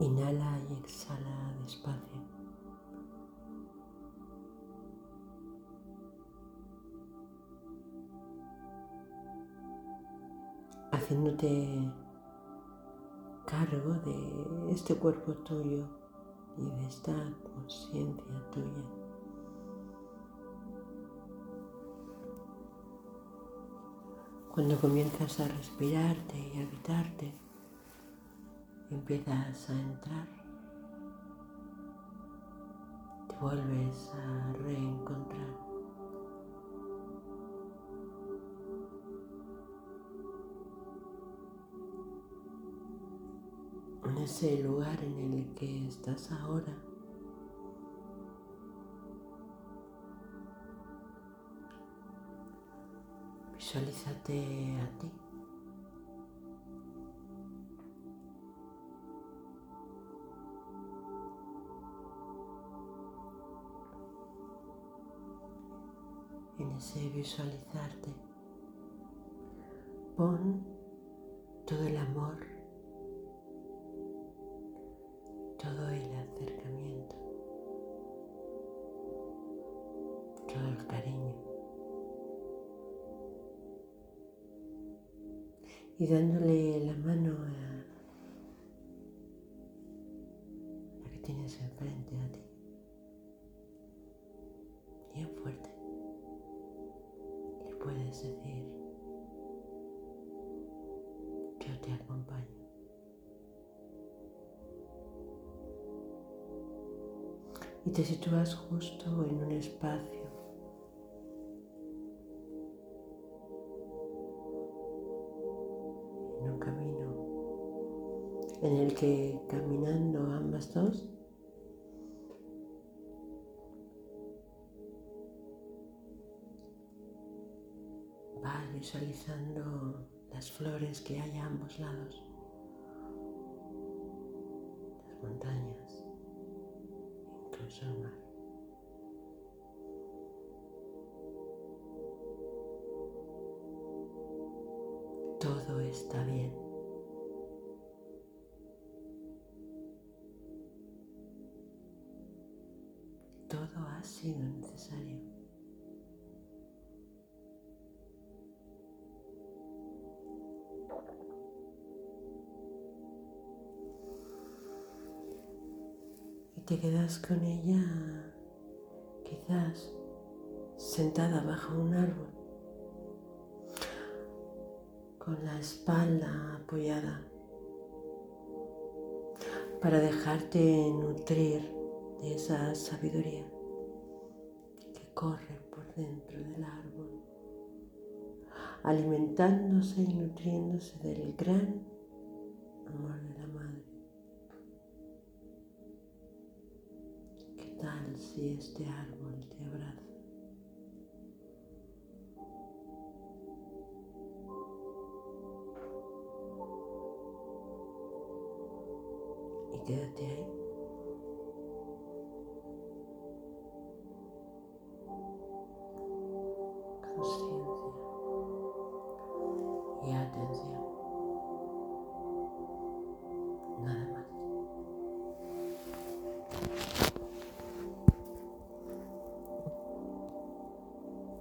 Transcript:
Inhala y exhala despacio. Haciéndote cargo de este cuerpo tuyo y de esta conciencia tuya. Cuando comienzas a respirarte y habitarte, empiezas a entrar, te vuelves a reencontrar. En ese lugar en el que estás ahora. Visualízate a ti. En ese visualizarte, pon todo el amor, todo el acercamiento, todo el cariño. Y dándole la mano a la que tienes enfrente a ti. Puedes decir, yo te acompaño. Y te sitúas justo en un espacio en un camino en el que caminando ambas dos visualizando las flores que hay a ambos lados, las montañas, incluso el mar. Todo está bien. Todo ha sido necesario. Te quedas con ella quizás sentada bajo un árbol con la espalda apoyada para dejarte nutrir de esa sabiduría que corre por dentro del árbol, alimentándose y nutriéndose del gran amor de la madre. tal si este árbol te abraza? Y quédate ahí. Conciencia y atención. Nada más.